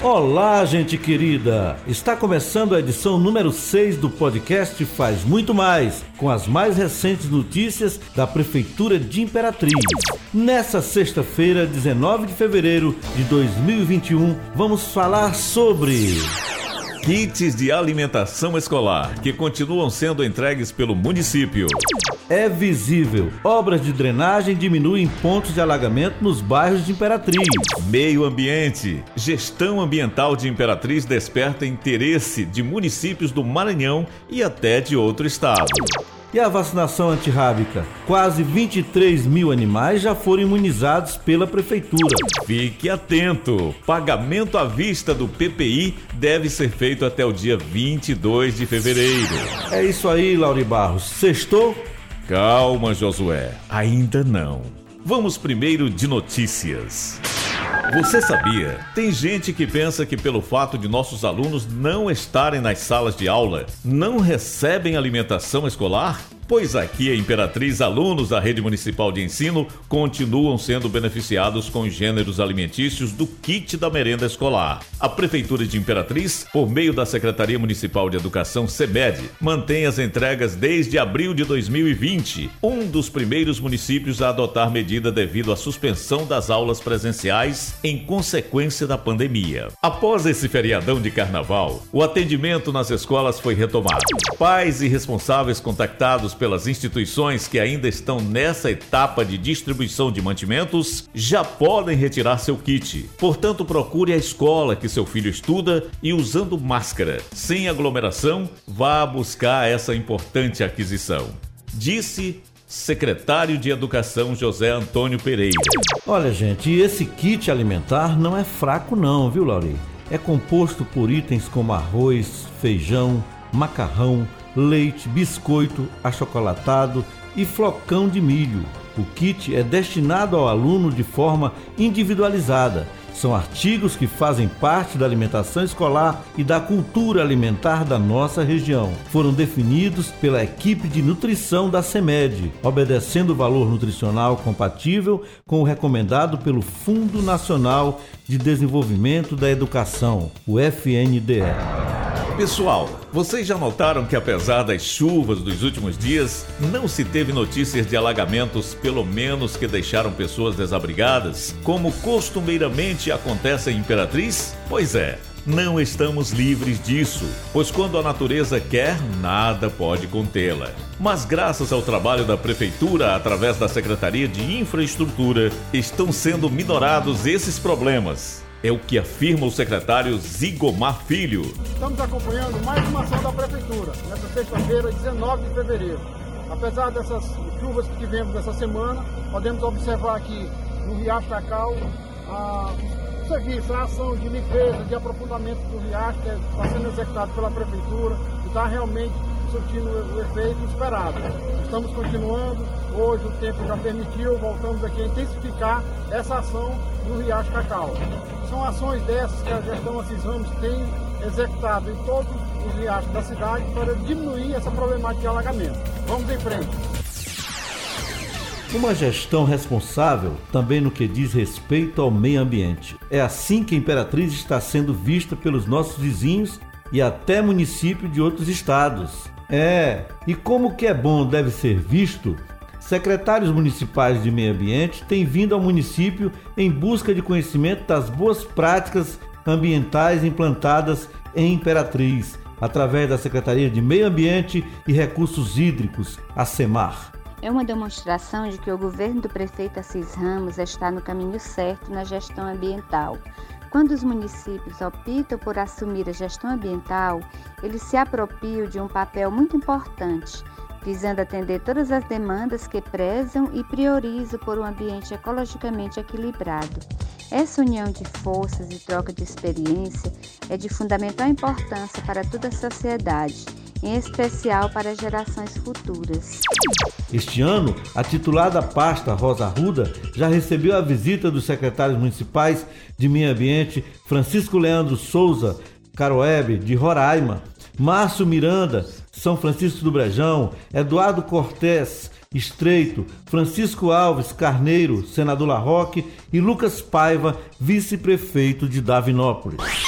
Olá, gente querida! Está começando a edição número 6 do podcast Faz Muito Mais, com as mais recentes notícias da Prefeitura de Imperatriz. Nessa sexta-feira, 19 de fevereiro de 2021, vamos falar sobre. Kits de alimentação escolar que continuam sendo entregues pelo município é visível. Obras de drenagem diminuem pontos de alagamento nos bairros de Imperatriz. Meio ambiente. Gestão ambiental de Imperatriz desperta interesse de municípios do Maranhão e até de outro estado. E a vacinação antirrábica? Quase 23 mil animais já foram imunizados pela Prefeitura. Fique atento! Pagamento à vista do PPI deve ser feito até o dia 22 de fevereiro. É isso aí, Lauri Barros. Sextou? Calma, Josué, ainda não. Vamos primeiro de notícias. Você sabia? Tem gente que pensa que pelo fato de nossos alunos não estarem nas salas de aula, não recebem alimentação escolar? Pois aqui a Imperatriz, alunos da rede municipal de ensino continuam sendo beneficiados com os gêneros alimentícios do kit da merenda escolar. A Prefeitura de Imperatriz, por meio da Secretaria Municipal de Educação, SEMED, mantém as entregas desde abril de 2020, um dos primeiros municípios a adotar medida devido à suspensão das aulas presenciais em consequência da pandemia. Após esse feriadão de carnaval, o atendimento nas escolas foi retomado. Pais e responsáveis contactados pelas instituições que ainda estão nessa etapa de distribuição de mantimentos já podem retirar seu kit. Portanto, procure a escola que seu filho estuda e usando máscara, sem aglomeração, vá buscar essa importante aquisição. Disse secretário de Educação José Antônio Pereira. Olha, gente, esse kit alimentar não é fraco não, viu, Lauri? É composto por itens como arroz, feijão, macarrão, leite, biscoito, achocolatado e flocão de milho. O kit é destinado ao aluno de forma individualizada. São artigos que fazem parte da alimentação escolar e da cultura alimentar da nossa região. Foram definidos pela equipe de nutrição da CEMED, obedecendo o valor nutricional compatível com o recomendado pelo Fundo Nacional de Desenvolvimento da Educação, o FNDE. Pessoal, vocês já notaram que apesar das chuvas dos últimos dias, não se teve notícias de alagamentos, pelo menos que deixaram pessoas desabrigadas, como costumeiramente acontece em Imperatriz? Pois é, não estamos livres disso, pois quando a natureza quer, nada pode contê-la. Mas graças ao trabalho da prefeitura através da Secretaria de Infraestrutura, estão sendo minorados esses problemas. É o que afirma o secretário Zigomar Filho. Estamos acompanhando mais uma ação da Prefeitura, nessa sexta-feira, 19 de fevereiro. Apesar dessas chuvas que tivemos essa semana, podemos observar aqui no Riacho Cacau a, o serviço, a ação de limpeza, de aprofundamento do riacho que está sendo executado pela Prefeitura e está realmente surtindo o efeito esperado. Estamos continuando, hoje o tempo já permitiu, voltamos aqui a intensificar essa ação no Riacho Cacau. São ações dessas que a gestão Assis Ramos tem executado em todos os riachos da cidade para diminuir essa problemática de alagamento. Vamos em frente. Uma gestão responsável também no que diz respeito ao meio ambiente. É assim que a Imperatriz está sendo vista pelos nossos vizinhos e até municípios de outros estados. É, e como que é bom deve ser visto, secretários municipais de meio ambiente têm vindo ao município em busca de conhecimento das boas práticas ambientais implantadas em Imperatriz, através da Secretaria de Meio Ambiente e Recursos Hídricos, a SEMAR. É uma demonstração de que o governo do prefeito Assis Ramos está no caminho certo na gestão ambiental, quando os municípios optam por assumir a gestão ambiental, eles se apropriam de um papel muito importante, visando atender todas as demandas que prezam e priorizam por um ambiente ecologicamente equilibrado. Essa união de forças e troca de experiência é de fundamental importância para toda a sociedade, em especial para gerações futuras. Este ano, a titular da pasta, Rosa Arruda, já recebeu a visita dos secretários municipais de Meio Ambiente, Francisco Leandro Souza Caroebe, de Roraima, Márcio Miranda, São Francisco do Brejão, Eduardo Cortés, Estreito, Francisco Alves Carneiro, senador Larroque e Lucas Paiva, vice-prefeito de Davinópolis.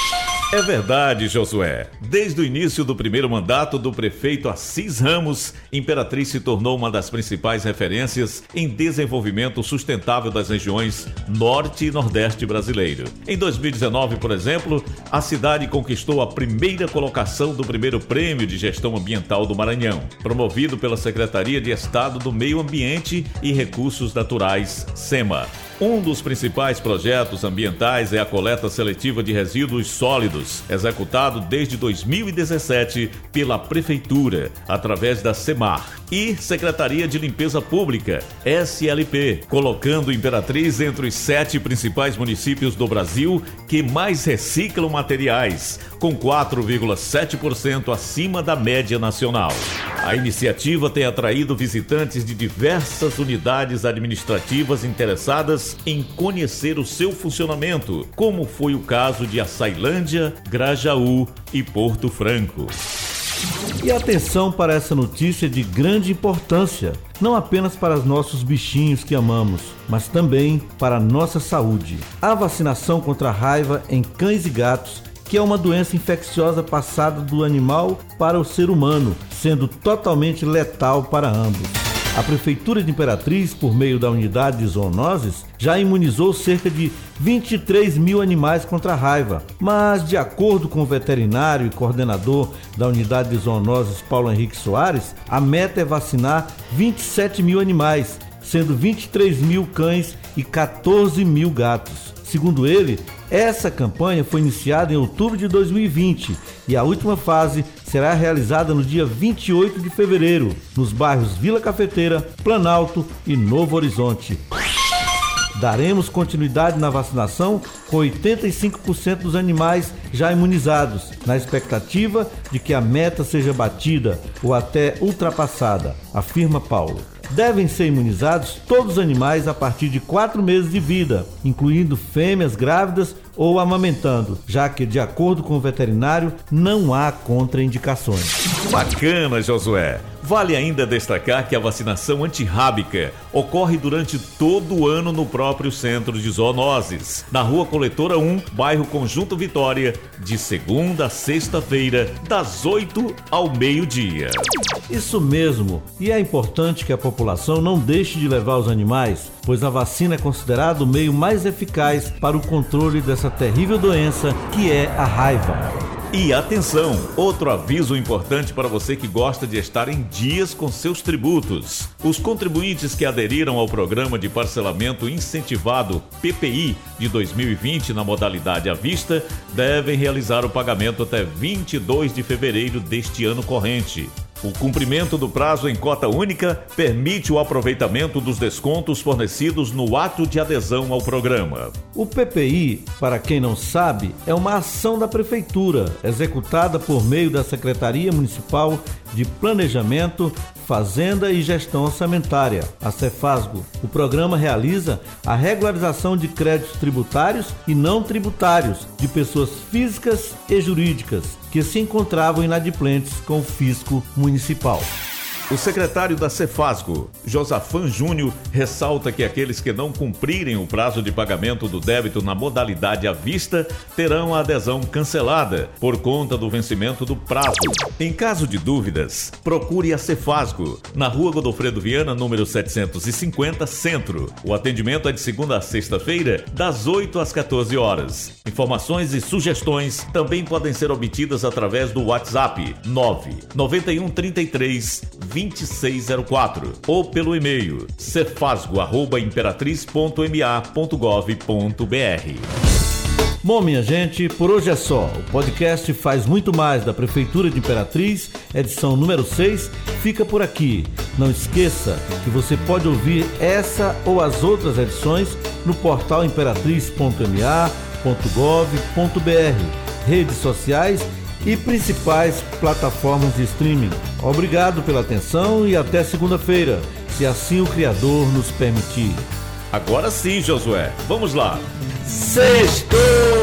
É verdade, Josué. Desde o início do primeiro mandato do prefeito Assis Ramos, Imperatriz se tornou uma das principais referências em desenvolvimento sustentável das regiões Norte e Nordeste brasileiro. Em 2019, por exemplo, a cidade conquistou a primeira colocação do primeiro prêmio de gestão ambiental do Maranhão, promovido pela Secretaria de Estado do Meio Ambiente e Recursos Naturais, SEMA. Um dos principais projetos ambientais é a coleta seletiva de resíduos sólidos, executado desde 2017 pela Prefeitura, através da SEMAR e Secretaria de Limpeza Pública, SLP, colocando Imperatriz entre os sete principais municípios do Brasil que mais reciclam materiais, com 4,7% acima da média nacional. A iniciativa tem atraído visitantes de diversas unidades administrativas interessadas em conhecer o seu funcionamento, como foi o caso de Açailândia, Grajaú e Porto Franco. E atenção para essa notícia de grande importância, não apenas para os nossos bichinhos que amamos, mas também para a nossa saúde. A vacinação contra a raiva em cães e gatos que é uma doença infecciosa passada do animal para o ser humano, sendo totalmente letal para ambos. A Prefeitura de Imperatriz, por meio da unidade de zoonoses, já imunizou cerca de 23 mil animais contra a raiva. Mas, de acordo com o veterinário e coordenador da unidade de zoonoses, Paulo Henrique Soares, a meta é vacinar 27 mil animais, sendo 23 mil cães e 14 mil gatos. Segundo ele, essa campanha foi iniciada em outubro de 2020 e a última fase será realizada no dia 28 de fevereiro, nos bairros Vila Cafeteira, Planalto e Novo Horizonte. Daremos continuidade na vacinação com 85% dos animais já imunizados, na expectativa de que a meta seja batida ou até ultrapassada, afirma Paulo devem ser imunizados todos os animais a partir de quatro meses de vida, incluindo fêmeas grávidas ou amamentando, já que, de acordo com o veterinário, não há contraindicações. Bacana, Josué! Vale ainda destacar que a vacinação antirrábica ocorre durante todo o ano no próprio centro de zoonoses, na Rua Coletora 1, bairro Conjunto Vitória, de segunda a sexta-feira, das 8 ao meio-dia. Isso mesmo, e é importante que a população não deixe de levar os animais, pois a vacina é considerado o meio mais eficaz para o controle dessa terrível doença que é a raiva. E atenção, outro aviso importante para você que gosta de estar em dias com seus tributos. Os contribuintes que aderiram ao programa de parcelamento incentivado PPI de 2020 na modalidade à vista devem realizar o pagamento até 22 de fevereiro deste ano corrente. O cumprimento do prazo em cota única permite o aproveitamento dos descontos fornecidos no ato de adesão ao programa. O PPI, para quem não sabe, é uma ação da Prefeitura, executada por meio da Secretaria Municipal de Planejamento, Fazenda e Gestão Orçamentária, a Cefasgo. O programa realiza a regularização de créditos tributários e não tributários de pessoas físicas e jurídicas que se encontravam inadimplentes com o fisco municipal. O secretário da Cefasgo, Josafan Júnior, ressalta que aqueles que não cumprirem o prazo de pagamento do débito na modalidade à vista terão a adesão cancelada por conta do vencimento do prazo. Em caso de dúvidas, procure a Cefasgo, na rua Godofredo Viana, número 750, Centro. O atendimento é de segunda a sexta-feira, das 8 às 14 horas. Informações e sugestões também podem ser obtidas através do WhatsApp 9 91 33 20 2604 ou pelo e-mail cefasgo@imperatriz.ma.gov.br. Bom, minha gente, por hoje é só. O podcast faz muito mais da Prefeitura de Imperatriz, edição número 6, fica por aqui. Não esqueça que você pode ouvir essa ou as outras edições no portal imperatriz.ma.gov.br, redes sociais e principais plataformas de streaming. Obrigado pela atenção e até segunda-feira, se assim o Criador nos permitir. Agora sim, Josué. Vamos lá. Sextou!